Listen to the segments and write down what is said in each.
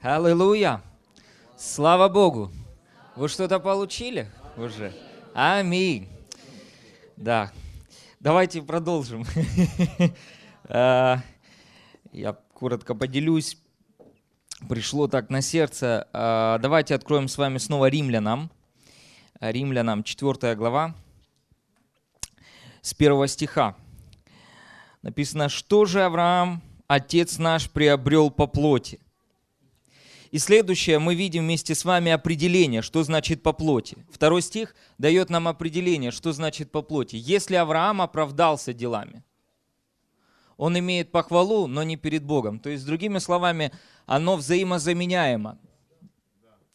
Аллилуйя! Слава Богу! Вы что-то получили уже? Аминь. Да. Давайте продолжим. А, я коротко поделюсь. Пришло так на сердце. А, давайте откроем с вами снова Римлянам. Римлянам, 4 глава, с 1 стиха. Написано, что же Авраам, отец наш, приобрел по плоти? И следующее, мы видим вместе с вами определение, что значит по плоти. Второй стих дает нам определение, что значит по плоти. Если Авраам оправдался делами, он имеет похвалу, но не перед Богом. То есть, другими словами, оно взаимозаменяемо.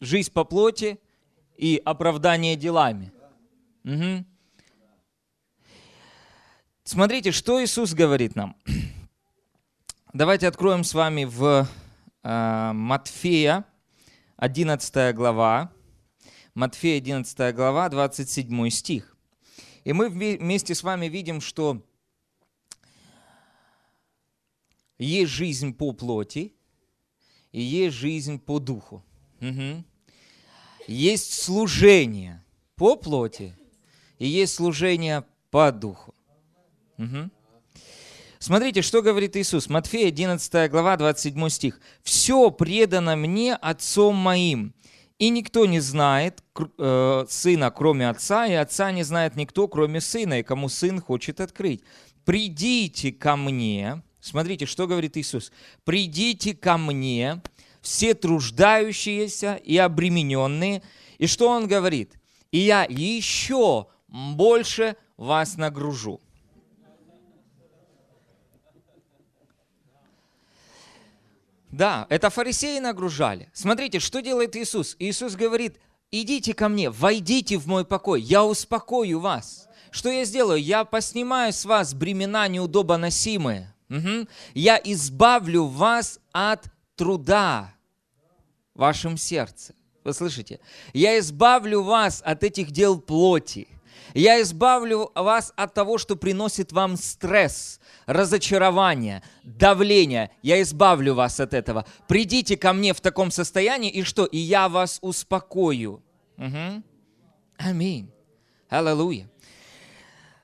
Жизнь по плоти и оправдание делами. Угу. Смотрите, что Иисус говорит нам. Давайте откроем с вами в Матфея, 11 глава, Матфея, 11 глава, 27 стих. И мы вместе с вами видим, что есть жизнь по плоти и есть жизнь по духу. Угу. Есть служение по плоти и есть служение по духу. Угу. Смотрите, что говорит Иисус. Матфея 11 глава 27 стих. «Все предано мне Отцом моим, и никто не знает э, Сына, кроме Отца, и Отца не знает никто, кроме Сына, и кому Сын хочет открыть. Придите ко мне». Смотрите, что говорит Иисус. «Придите ко мне, все труждающиеся и обремененные». И что Он говорит? «И я еще больше вас нагружу». Да, это фарисеи нагружали. Смотрите, что делает Иисус? Иисус говорит, идите ко мне, войдите в мой покой, я успокою вас. Что я сделаю? Я поснимаю с вас бремена неудобоносимые. Угу. Я избавлю вас от труда в вашем сердце. Вы слышите? Я избавлю вас от этих дел плоти. Я избавлю вас от того, что приносит вам стресс, разочарование, давление. Я избавлю вас от этого. Придите ко мне в таком состоянии, и что? И я вас успокою. Угу. Аминь. Аллилуйя.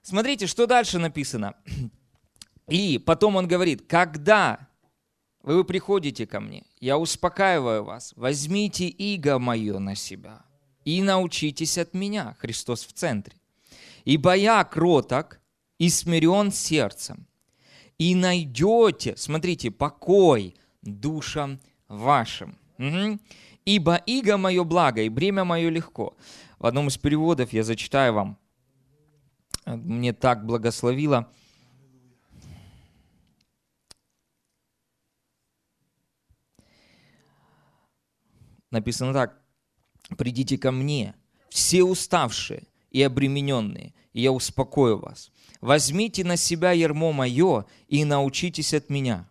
Смотрите, что дальше написано. И потом он говорит, когда вы приходите ко мне, я успокаиваю вас, возьмите иго мое на себя и научитесь от меня, Христос в центре. Ибо я кроток и смирен сердцем, и найдете, смотрите, покой душам вашим. Угу. Ибо иго мое благо, и бремя мое легко. В одном из переводов я зачитаю вам. Мне так благословило. Написано так. «Придите ко мне, все уставшие и обремененные, и я успокою вас. Возьмите на себя ермо мое и научитесь от меня,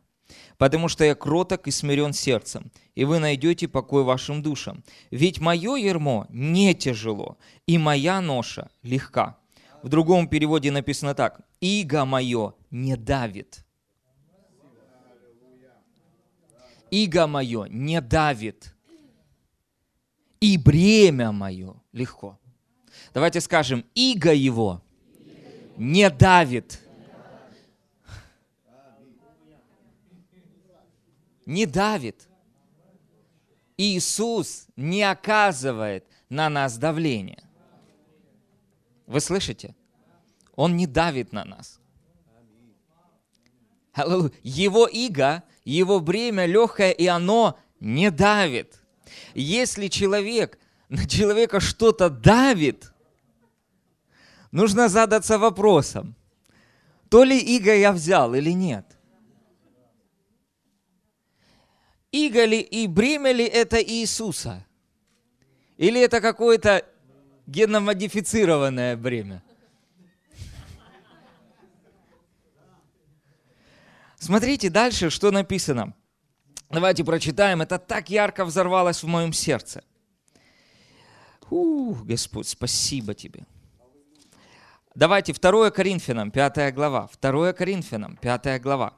потому что я кроток и смирен сердцем, и вы найдете покой вашим душам. Ведь мое ермо не тяжело, и моя ноша легка. В другом переводе написано так. «Иго мое не давит». Иго мое не давит, и бремя мое легко. Давайте скажем, иго его не давит. Не давит. Иисус не оказывает на нас давление. Вы слышите? Он не давит на нас. Его иго, его бремя легкое, и оно не давит. Если человек, на человека что-то давит, нужно задаться вопросом, то ли иго я взял или нет. Иго ли и бремя ли это Иисуса? Или это какое-то геномодифицированное бремя? Смотрите дальше, что написано. Давайте прочитаем. Это так ярко взорвалось в моем сердце. Ух, Господь, спасибо Тебе. Давайте 2 Коринфянам, 5 глава. 2 Коринфянам, 5 глава.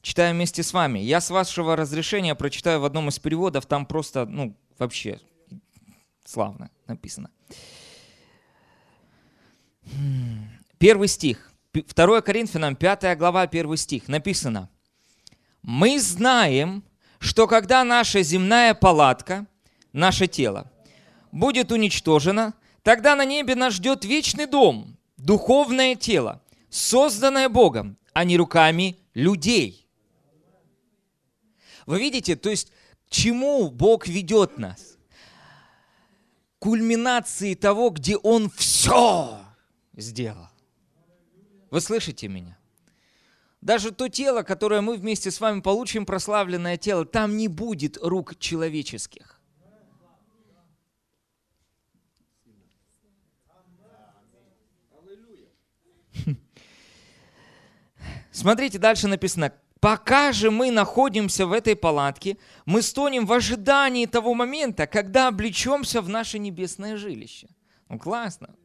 читаю вместе с вами. Я с вашего разрешения прочитаю в одном из переводов, там просто, ну, вообще славно написано. Первый стих. 2 Коринфянам, 5 глава, 1 стих. Написано. «Мы знаем, что когда наша земная палатка, наше тело, будет уничтожена, тогда на небе нас ждет вечный дом, духовное тело, созданное Богом, а не руками людей». Вы видите, то есть к чему Бог ведет нас? Кульминации того, где Он все сделал. Вы слышите меня? Даже то тело, которое мы вместе с вами получим, прославленное тело, там не будет рук человеческих. Смотрите, дальше написано, Пока же мы находимся в этой палатке, мы стонем в ожидании того момента, когда облечемся в наше небесное жилище. Ну классно.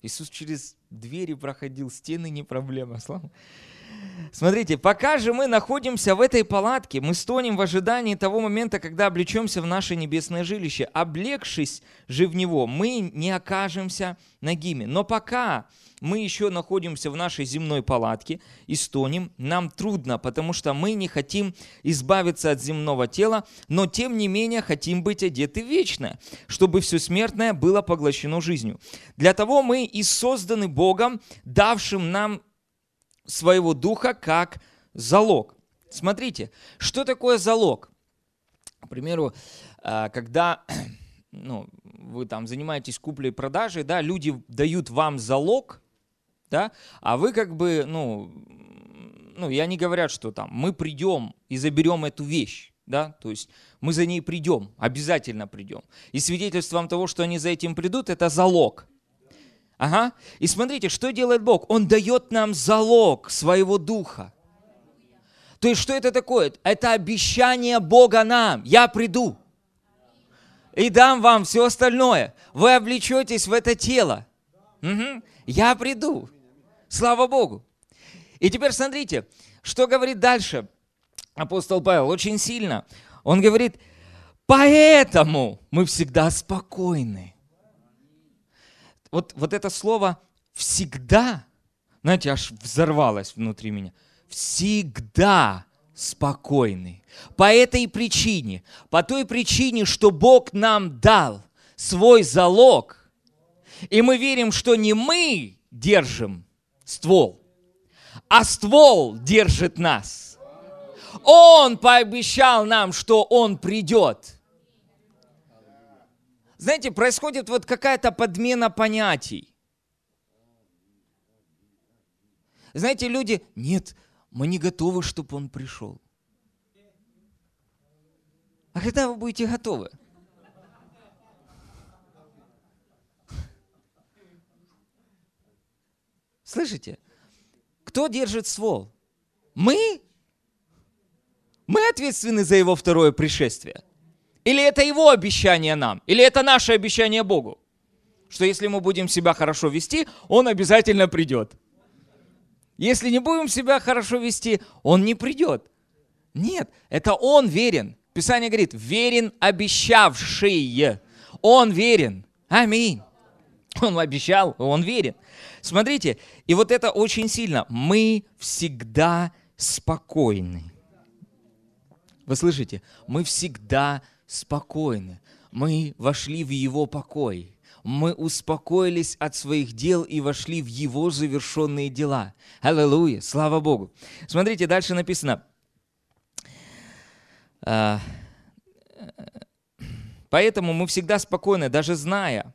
Иисус через двери проходил, стены не проблема. Слава. Смотрите, пока же мы находимся в этой палатке, мы стонем в ожидании того момента, когда облечемся в наше небесное жилище. Облегшись же в него, мы не окажемся нагими. Но пока мы еще находимся в нашей земной палатке и стонем, нам трудно, потому что мы не хотим избавиться от земного тела, но тем не менее хотим быть одеты в вечное, чтобы все смертное было поглощено жизнью. Для того мы и созданы Богом, давшим нам своего духа как залог. Смотрите, что такое залог? К примеру, а, когда ну, вы там занимаетесь куплей и продажей, да, люди дают вам залог, да, а вы как бы, ну, ну, и они говорят, что там мы придем и заберем эту вещь, да, то есть мы за ней придем, обязательно придем. И свидетельством того, что они за этим придут, это залог. Ага. И смотрите, что делает Бог? Он дает нам залог своего духа. То есть, что это такое? Это обещание Бога нам. Я приду и дам вам все остальное. Вы облечетесь в это тело. Угу. Я приду. Слава Богу. И теперь смотрите, что говорит дальше апостол Павел очень сильно. Он говорит, поэтому мы всегда спокойны вот, вот это слово «всегда», знаете, аж взорвалось внутри меня. Всегда спокойны. По этой причине, по той причине, что Бог нам дал свой залог, и мы верим, что не мы держим ствол, а ствол держит нас. Он пообещал нам, что Он придет. Знаете, происходит вот какая-то подмена понятий. Знаете, люди, нет, мы не готовы, чтобы он пришел. А когда вы будете готовы? Слышите? Кто держит ствол? Мы? Мы ответственны за его второе пришествие. Или это его обещание нам? Или это наше обещание Богу? Что если мы будем себя хорошо вести, Он обязательно придет. Если не будем себя хорошо вести, Он не придет. Нет, это Он верен. Писание говорит, верен обещавший. Он верен. Аминь. Он обещал, он верен. Смотрите, и вот это очень сильно. Мы всегда спокойны. Вы слышите? Мы всегда спокойны. Мы вошли в Его покой. Мы успокоились от своих дел и вошли в Его завершенные дела. Аллилуйя, слава Богу. Смотрите, дальше написано. А, поэтому мы всегда спокойны, даже зная,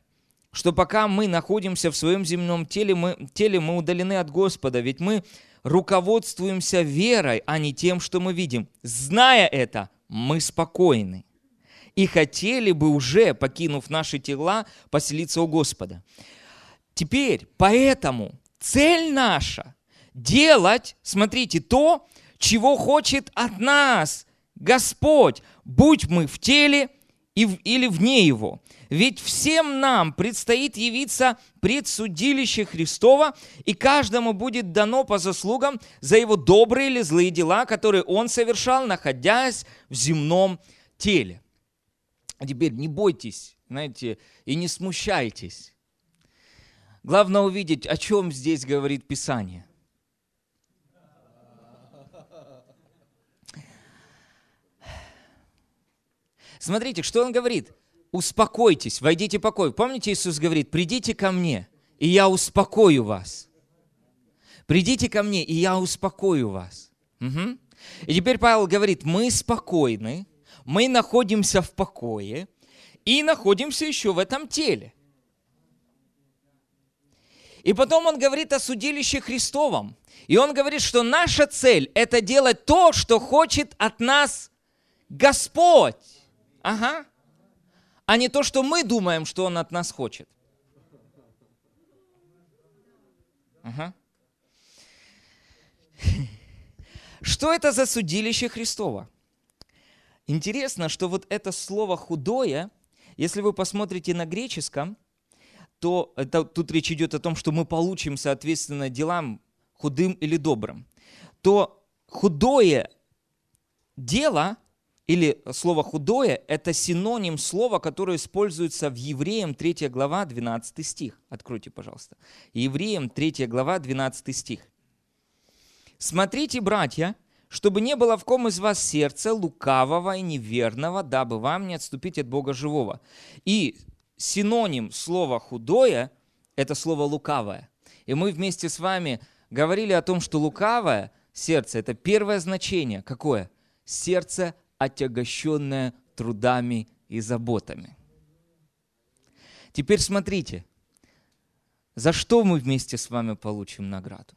что пока мы находимся в своем земном теле, мы, теле, мы удалены от Господа, ведь мы руководствуемся верой, а не тем, что мы видим. Зная это, мы спокойны и хотели бы уже, покинув наши тела, поселиться у Господа. Теперь, поэтому цель наша делать, смотрите, то, чего хочет от нас Господь, будь мы в теле или вне его. Ведь всем нам предстоит явиться пред судилище Христова, и каждому будет дано по заслугам за его добрые или злые дела, которые он совершал, находясь в земном теле. А теперь не бойтесь, знаете, и не смущайтесь. Главное увидеть, о чем здесь говорит Писание. Смотрите, что он говорит. Успокойтесь, войдите в покой. Помните, Иисус говорит, придите ко мне, и я успокою вас. Придите ко мне, и я успокою вас. Угу. И теперь Павел говорит, мы спокойны, мы находимся в покое и находимся еще в этом теле. И потом он говорит о судилище Христовом. И он говорит, что наша цель – это делать то, что хочет от нас Господь. Ага. А не то, что мы думаем, что Он от нас хочет. Ага. Что это за судилище Христова? Интересно, что вот это слово «худое», если вы посмотрите на греческом, то это, тут речь идет о том, что мы получим, соответственно, делам худым или добрым, то худое дело или слово «худое» — это синоним слова, которое используется в Евреям 3 глава 12 стих. Откройте, пожалуйста. Евреям 3 глава 12 стих. «Смотрите, братья, чтобы не было в ком из вас сердца лукавого и неверного, дабы вам не отступить от Бога живого». И синоним слова «худое» — это слово «лукавое». И мы вместе с вами говорили о том, что лукавое сердце — это первое значение. Какое? Сердце отягощенное трудами и заботами. Теперь смотрите, за что мы вместе с вами получим награду?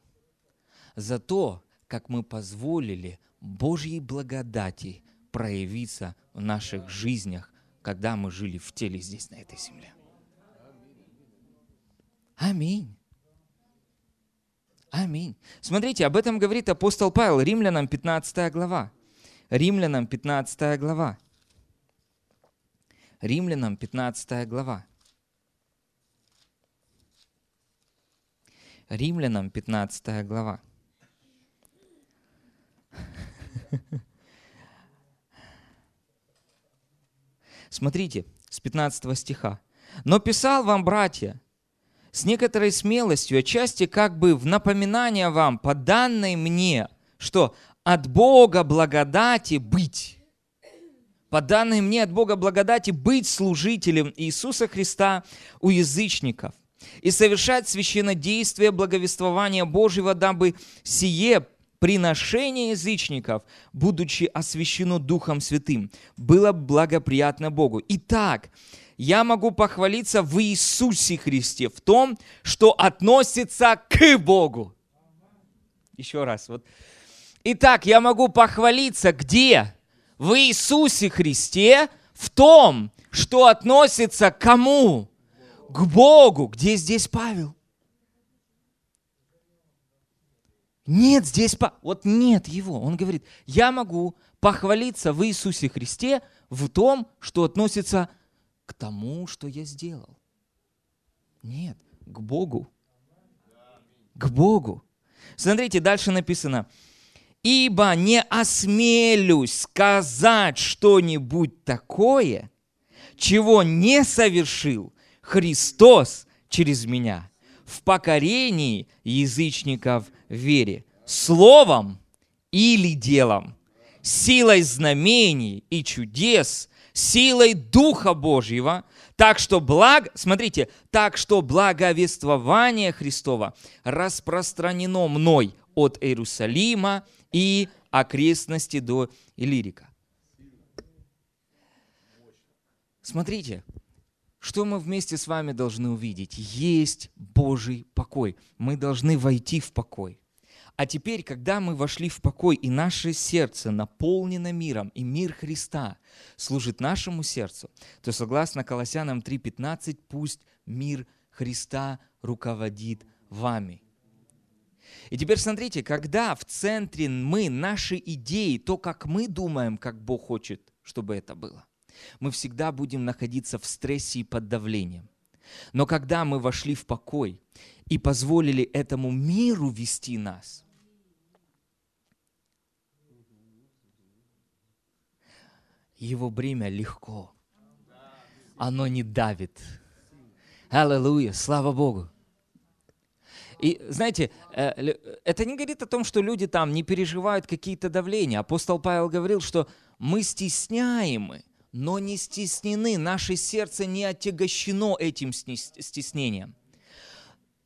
За то, как мы позволили Божьей благодати проявиться в наших жизнях, когда мы жили в теле здесь, на этой земле. Аминь. Аминь. Смотрите, об этом говорит апостол Павел, Римлянам 15 глава. Римлянам 15 глава. Римлянам 15 глава. Римлянам 15 глава. Смотрите, с 15 стиха. «Но писал вам, братья, с некоторой смелостью, отчасти как бы в напоминание вам, по данной мне, что от Бога благодати быть. По данной мне от Бога благодати быть служителем Иисуса Христа у язычников и совершать священнодействие благовествования Божьего, дабы сие приношение язычников, будучи освящено Духом Святым, было благоприятно Богу. Итак, я могу похвалиться в Иисусе Христе, в том, что относится к Богу. Еще раз, вот Итак, я могу похвалиться где? В Иисусе Христе, в том, что относится к кому? К Богу. Где здесь Павел? Нет здесь, вот нет его. Он говорит, я могу похвалиться в Иисусе Христе в том, что относится к тому, что я сделал. Нет, к Богу. К Богу. Смотрите, дальше написано, ибо не осмелюсь сказать что-нибудь такое, чего не совершил Христос через меня в покорении язычников вере, словом или делом, силой знамений и чудес, силой Духа Божьего, так что благ, смотрите, так что благовествование Христова распространено мной от Иерусалима и окрестности до Илирика. Смотрите, что мы вместе с вами должны увидеть? Есть Божий покой. Мы должны войти в покой. А теперь, когда мы вошли в покой, и наше сердце наполнено миром, и мир Христа служит нашему сердцу, то согласно Колоссянам 3.15, пусть мир Христа руководит вами. И теперь смотрите, когда в центре мы, наши идеи, то, как мы думаем, как Бог хочет, чтобы это было. Мы всегда будем находиться в стрессе и под давлением. Но когда мы вошли в покой и позволили этому миру вести нас, его бремя легко. Оно не давит. Аллилуйя, слава Богу. И знаете, э, это не говорит о том, что люди там не переживают какие-то давления. Апостол Павел говорил, что мы стесняемы, но не стеснены. Наше сердце не отягощено этим стеснением.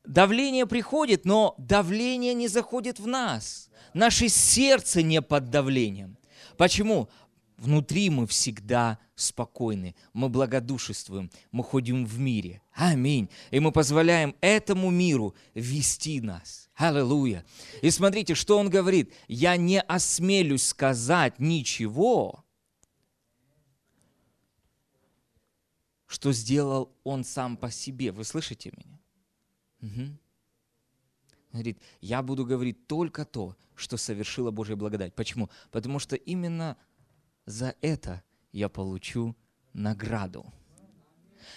Давление приходит, но давление не заходит в нас. Наше сердце не под давлением. Почему? Внутри мы всегда спокойны, мы благодушествуем, мы ходим в мире. Аминь. И мы позволяем этому миру вести нас. Аллилуйя. И смотрите, что он говорит. Я не осмелюсь сказать ничего, что сделал он сам по себе. Вы слышите меня? Угу. Говорит, я буду говорить только то, что совершила Божья благодать. Почему? Потому что именно за это я получу награду.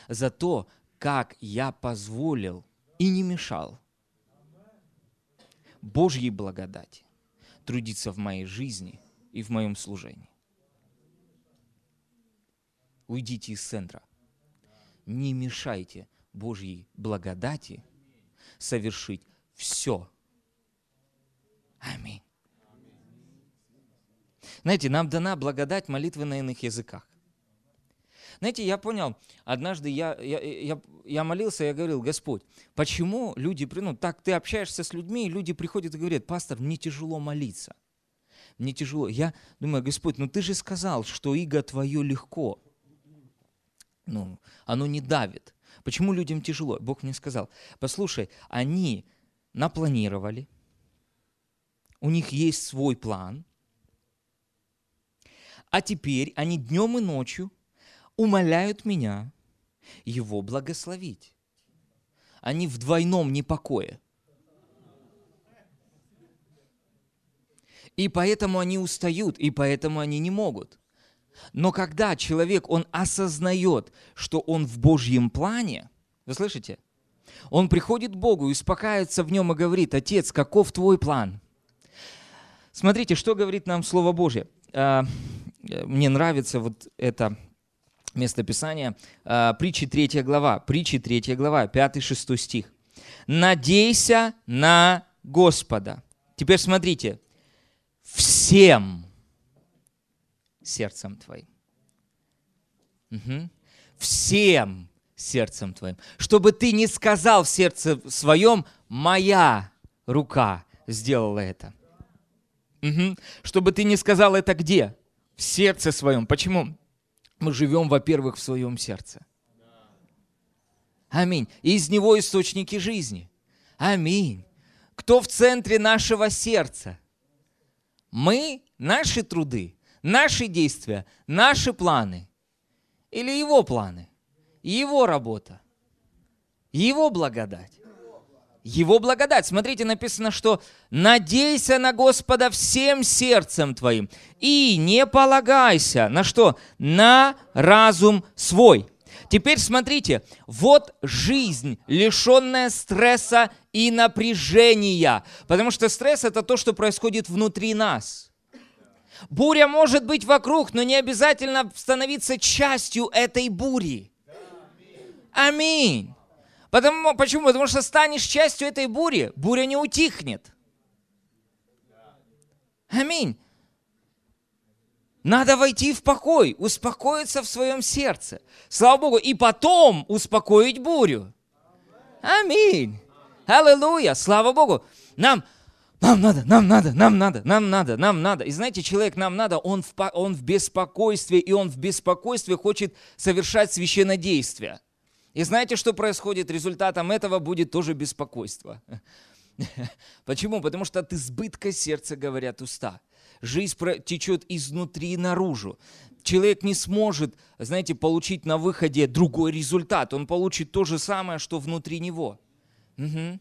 За то, как я позволил и не мешал Божьей благодати трудиться в моей жизни и в моем служении. Уйдите из центра. Не мешайте Божьей благодати совершить все. Аминь. Знаете, нам дана благодать молитвы на иных языках. Знаете, я понял, однажды я, я, я, я молился, я говорил, Господь, почему люди, ну так ты общаешься с людьми, и люди приходят и говорят, пастор, мне тяжело молиться. Мне тяжело. Я думаю, Господь, ну ты же сказал, что иго твое легко. Ну, оно не давит. Почему людям тяжело? Бог мне сказал, послушай, они напланировали, у них есть свой план, а теперь они днем и ночью умоляют меня его благословить. Они в двойном непокое. И поэтому они устают, и поэтому они не могут. Но когда человек, он осознает, что он в Божьем плане, вы слышите? Он приходит к Богу и успокаивается в нем и говорит, Отец, каков твой план? Смотрите, что говорит нам Слово Божье. А, мне нравится вот это местописание, э, притчи 3 глава, притчи 3 глава, 5-6 стих. «Надейся на Господа». Теперь смотрите. «Всем сердцем твоим». Угу. «Всем сердцем твоим». Чтобы ты не сказал в сердце своем, «Моя рука сделала это». Угу. Чтобы ты не сказал это где? в сердце своем. Почему? Мы живем, во-первых, в своем сердце. Аминь. из него источники жизни. Аминь. Кто в центре нашего сердца? Мы, наши труды, наши действия, наши планы. Или его планы, его работа, его благодать. Его благодать. Смотрите, написано, что «надейся на Господа всем сердцем твоим и не полагайся на что? На разум свой». Теперь смотрите, вот жизнь, лишенная стресса и напряжения. Потому что стресс – это то, что происходит внутри нас. Буря может быть вокруг, но не обязательно становиться частью этой бури. Аминь. Потому, почему? Потому что станешь частью этой бури, буря не утихнет. Аминь. Надо войти в покой, успокоиться в своем сердце. Слава Богу. И потом успокоить бурю. Аминь. Аллилуйя. Слава Богу. Нам, нам надо, нам надо, нам надо, нам надо, нам надо. И знаете, человек нам надо, он в, он в беспокойстве, и он в беспокойстве хочет совершать священнодействие. И знаете, что происходит? Результатом этого будет тоже беспокойство. Почему? Потому что от избытка сердца говорят уста. Жизнь течет изнутри наружу. Человек не сможет, знаете, получить на выходе другой результат. Он получит то же самое, что внутри него. Угу.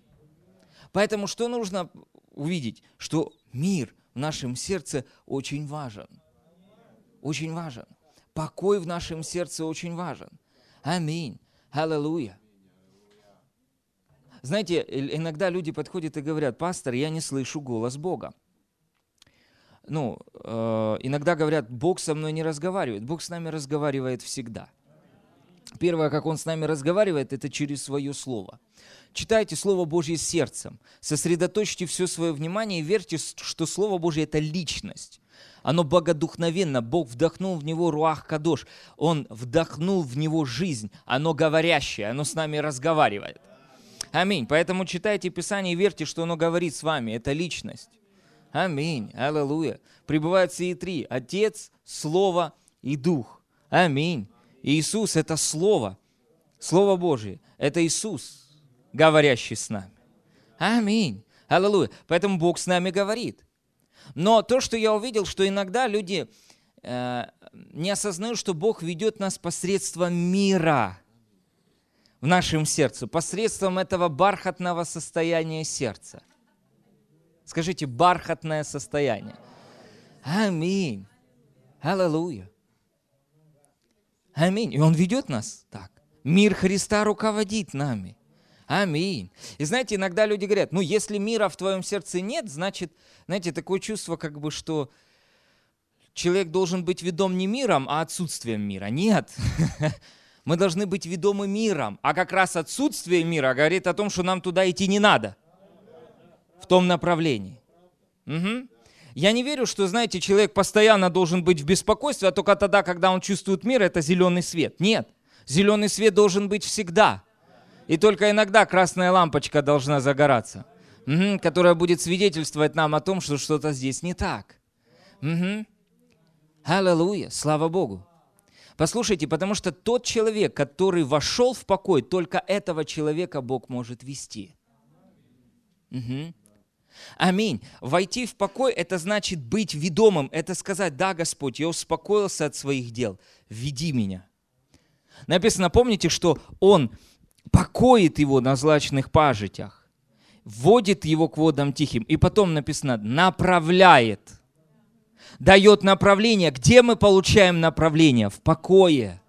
Поэтому что нужно увидеть? Что мир в нашем сердце очень важен. Очень важен. Покой в нашем сердце очень важен. Аминь. Аллилуйя. Знаете, иногда люди подходят и говорят, пастор, я не слышу голос Бога. Ну, э, иногда говорят, Бог со мной не разговаривает. Бог с нами разговаривает всегда. Первое, как Он с нами разговаривает, это через свое Слово. Читайте Слово Божье сердцем, сосредоточьте все свое внимание и верьте, что Слово Божье – это личность. Оно богодухновенно, Бог вдохнул в него руах кадош, Он вдохнул в него жизнь, оно говорящее, оно с нами разговаривает. Аминь. Поэтому читайте Писание и верьте, что оно говорит с вами, это личность. Аминь. Аллилуйя. Пребывают сии три. Отец, Слово и Дух. Аминь. Иисус – это Слово, Слово Божие. Это Иисус, говорящий с нами. Аминь. Аллилуйя. Поэтому Бог с нами говорит. Но то, что я увидел, что иногда люди э, не осознают, что Бог ведет нас посредством мира в нашем сердце, посредством этого бархатного состояния сердца. Скажите, бархатное состояние. Аминь. Аллилуйя. Аминь. И Он ведет нас так. Мир Христа руководит нами. Аминь. И знаете, иногда люди говорят, ну если мира в твоем сердце нет, значит, знаете, такое чувство, как бы, что человек должен быть ведом не миром, а отсутствием мира. Нет. Мы должны быть ведомы миром. А как раз отсутствие мира говорит о том, что нам туда идти не надо. В том направлении. Угу. Я не верю, что, знаете, человек постоянно должен быть в беспокойстве, а только тогда, когда он чувствует мир, это зеленый свет. Нет, зеленый свет должен быть всегда. И только иногда красная лампочка должна загораться, которая будет свидетельствовать нам о том, что что-то здесь не так. Угу. Аллилуйя, слава Богу. Послушайте, потому что тот человек, который вошел в покой, только этого человека Бог может вести. Угу. Аминь. Войти в покой – это значит быть ведомым. Это сказать, да, Господь, я успокоился от своих дел. Веди меня. Написано, помните, что Он покоит его на злачных пажитях, вводит его к водам тихим. И потом написано, направляет, дает направление. Где мы получаем направление? В покое.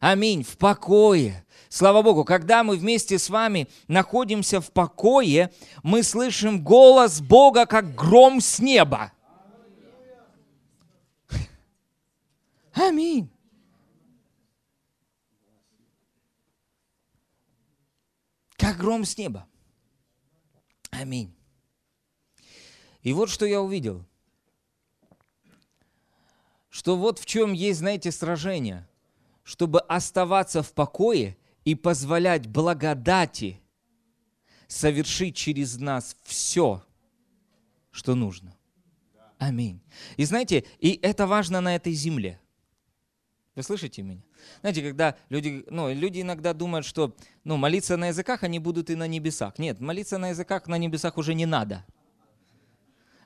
Аминь, в покое. Слава Богу, когда мы вместе с вами находимся в покое, мы слышим голос Бога, как гром с неба. Аминь. Как гром с неба. Аминь. И вот что я увидел. Что вот в чем есть, знаете, сражение. Чтобы оставаться в покое – и позволять благодати совершить через нас все, что нужно. Аминь. И знаете, и это важно на этой земле. Вы слышите меня? Знаете, когда люди, ну, люди иногда думают, что ну, молиться на языках они будут и на небесах. Нет, молиться на языках на небесах уже не надо.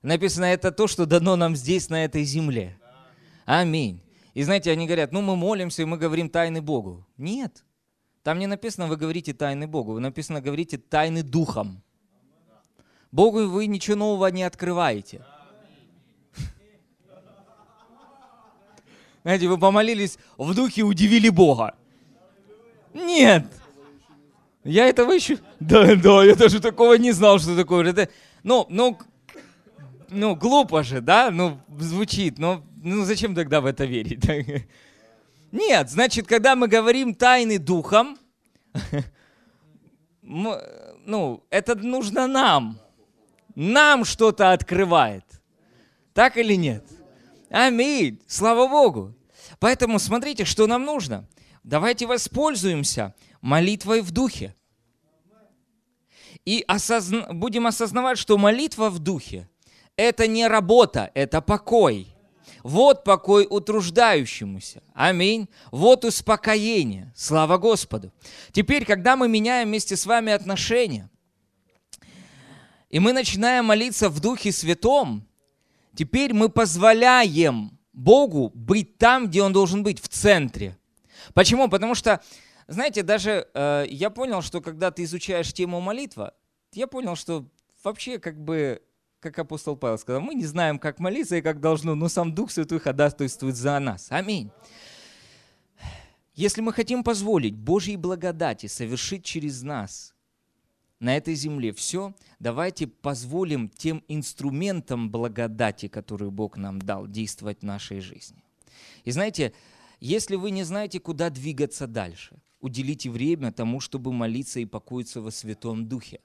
Написано, это то, что дано нам здесь, на этой земле. Аминь. И знаете, они говорят, ну мы молимся, и мы говорим тайны Богу. Нет. Там не написано, вы говорите тайны Богу, написано, говорите тайны Духом. Богу вы ничего нового не открываете. Знаете, вы помолились в духе, удивили Бога. Нет. Я этого еще... Да, да, я даже такого не знал, что такое. Это... Ну, ну, ну, глупо же, да? Ну, звучит. Но ну, зачем тогда в это верить? Нет, значит, когда мы говорим тайны духом, ну, это нужно нам. Нам что-то открывает. Так или нет? Аминь. Слава Богу. Поэтому смотрите, что нам нужно. Давайте воспользуемся молитвой в духе. И осозна... будем осознавать, что молитва в духе – это не работа, это покой – вот покой утруждающемуся. Аминь. Вот успокоение. Слава Господу. Теперь, когда мы меняем вместе с вами отношения, и мы начинаем молиться в Духе Святом, теперь мы позволяем Богу быть там, где Он должен быть, в центре. Почему? Потому что, знаете, даже э, я понял, что когда ты изучаешь тему молитва, я понял, что вообще как бы как апостол Павел сказал, мы не знаем, как молиться и как должно, но сам Дух Святой ходатайствует за нас. Аминь. Если мы хотим позволить Божьей благодати совершить через нас на этой земле все, давайте позволим тем инструментам благодати, которые Бог нам дал, действовать в нашей жизни. И знаете, если вы не знаете, куда двигаться дальше, уделите время тому, чтобы молиться и покоиться во Святом Духе.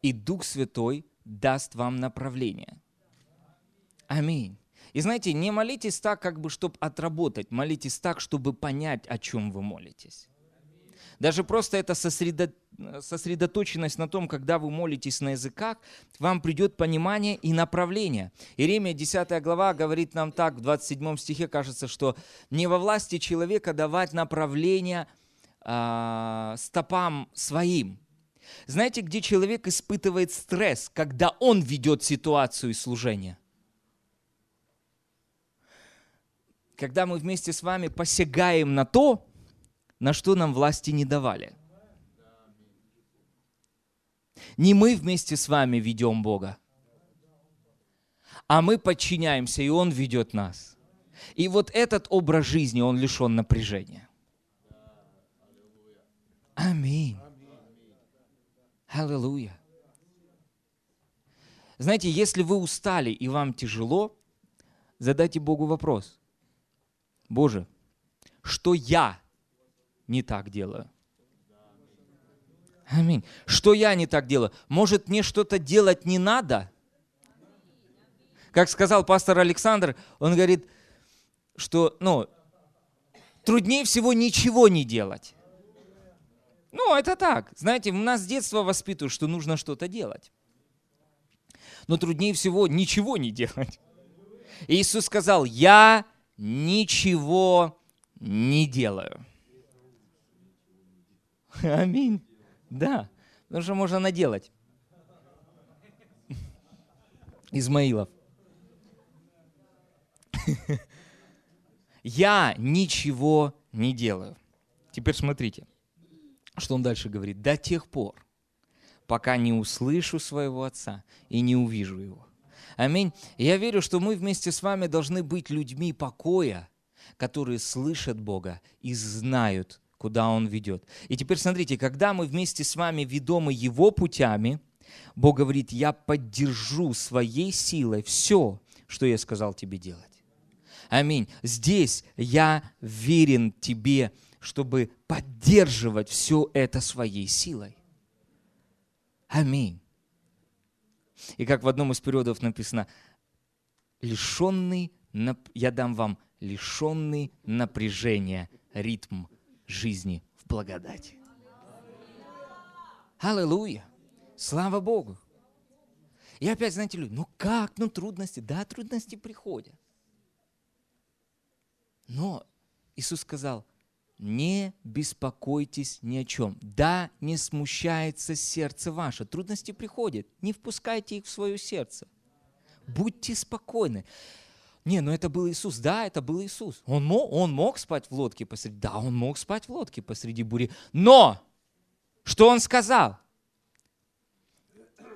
И Дух Святой даст вам направление. Аминь. И знаете, не молитесь так, как бы, чтобы отработать, молитесь так, чтобы понять, о чем вы молитесь. Даже просто эта сосредо... сосредоточенность на том, когда вы молитесь на языках, вам придет понимание и направление. Иеремия 10 глава говорит нам так, в 27 стихе кажется, что не во власти человека давать направление э, стопам своим. Знаете, где человек испытывает стресс, когда он ведет ситуацию служения? когда мы вместе с вами посягаем на то, на что нам власти не давали. Не мы вместе с вами ведем Бога, а мы подчиняемся, и Он ведет нас. И вот этот образ жизни, он лишен напряжения. Аминь. Аллилуйя. Знаете, если вы устали и вам тяжело, задайте Богу вопрос. Боже, что я не так делаю? Аминь. Что я не так делаю? Может, мне что-то делать не надо? Как сказал пастор Александр, он говорит, что ну, труднее всего ничего не делать. Ну, это так. Знаете, у нас с детства воспитывают, что нужно что-то делать. Но труднее всего ничего не делать. Иисус сказал, я ничего не делаю. Аминь. Да, потому что можно наделать. Измаилов. Я ничего не делаю. Теперь смотрите, что он дальше говорит. До тех пор, пока не услышу своего отца и не увижу его. Аминь. Я верю, что мы вместе с вами должны быть людьми покоя, которые слышат Бога и знают, куда Он ведет. И теперь смотрите, когда мы вместе с вами ведомы Его путями, Бог говорит, я поддержу своей силой все, что я сказал тебе делать. Аминь. Здесь я верен тебе, чтобы поддерживать все это своей силой. Аминь. И как в одном из периодов написано, лишенный, я дам вам лишенный напряжения ритм жизни в благодати. Аллилуйя! Слава Богу! И опять, знаете, люди, ну как, ну трудности, да, трудности приходят. Но Иисус сказал, не беспокойтесь ни о чем. Да, не смущается сердце ваше. Трудности приходят. Не впускайте их в свое сердце. Будьте спокойны. Не, ну это был Иисус. Да, это был Иисус. Он мог, он мог спать в лодке посреди... Да, он мог спать в лодке посреди бури. Но, что он сказал?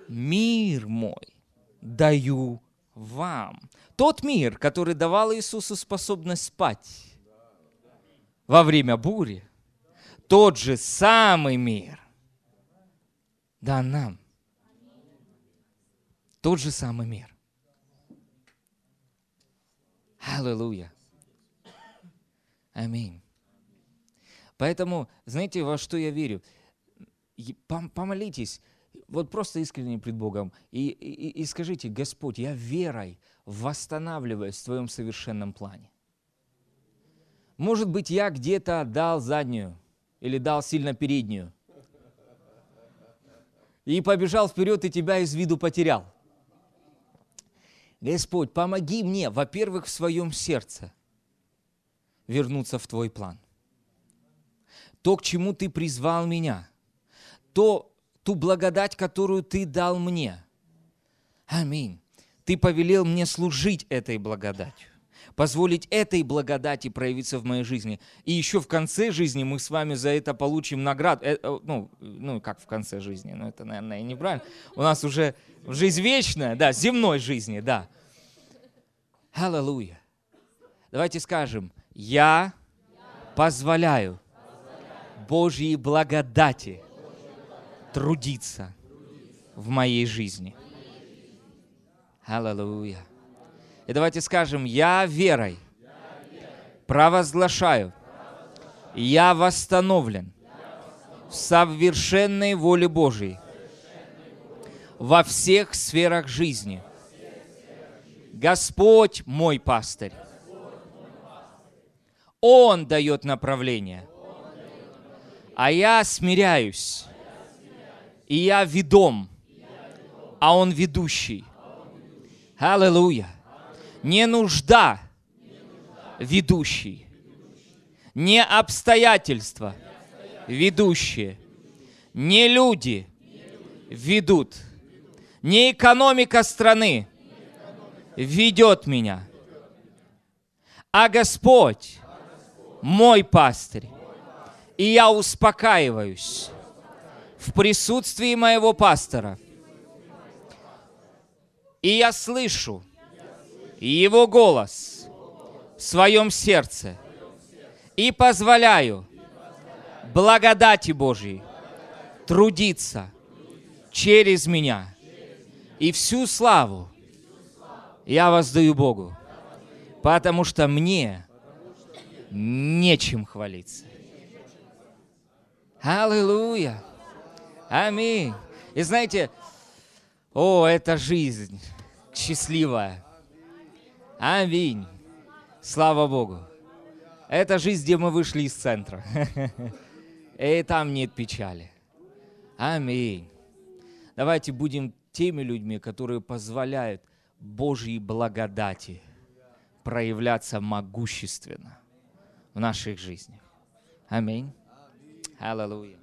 Мир мой даю вам. Тот мир, который давал Иисусу способность спать во время бури, тот же самый мир дан нам. Тот же самый мир. Аллилуйя. Аминь. Поэтому, знаете, во что я верю? Помолитесь, вот просто искренне пред Богом, и, и, и скажите, Господь, я верой восстанавливаюсь в Твоем совершенном плане. Может быть, я где-то дал заднюю или дал сильно переднюю. И побежал вперед, и тебя из виду потерял. Господь, помоги мне, во-первых, в своем сердце вернуться в Твой план. То, к чему Ты призвал меня, то, ту благодать, которую Ты дал мне. Аминь. Ты повелел мне служить этой благодатью. Позволить этой благодати проявиться в моей жизни. И еще в конце жизни мы с вами за это получим награду. Э, э, ну, ну, как в конце жизни? Ну, это, наверное, неправильно. У нас уже жизнь вечная, да, земной жизни, да. Аллилуйя. Давайте скажем, я позволяю Божьей благодати трудиться в моей жизни. Аллилуйя. И давайте скажем, я верой провозглашаю, я восстановлен в совершенной воле Божьей во всех сферах жизни. Господь мой пастырь. Он дает направление. А я смиряюсь. И я ведом. А Он ведущий. Аллилуйя не нужда ведущий, не обстоятельства ведущие, не люди ведут, не экономика страны ведет меня, а Господь мой пастырь. И я успокаиваюсь в присутствии моего пастора. И я слышу, его голос в своем сердце и позволяю благодати Божьей трудиться через меня. И всю славу я воздаю Богу, потому что мне нечем хвалиться. Аллилуйя! Аминь! И знаете, о, это жизнь счастливая. Аминь. Слава Богу. Это жизнь, где мы вышли из центра. И там нет печали. Аминь. Давайте будем теми людьми, которые позволяют Божьей благодати проявляться могущественно в наших жизнях. Аминь. Аллилуйя.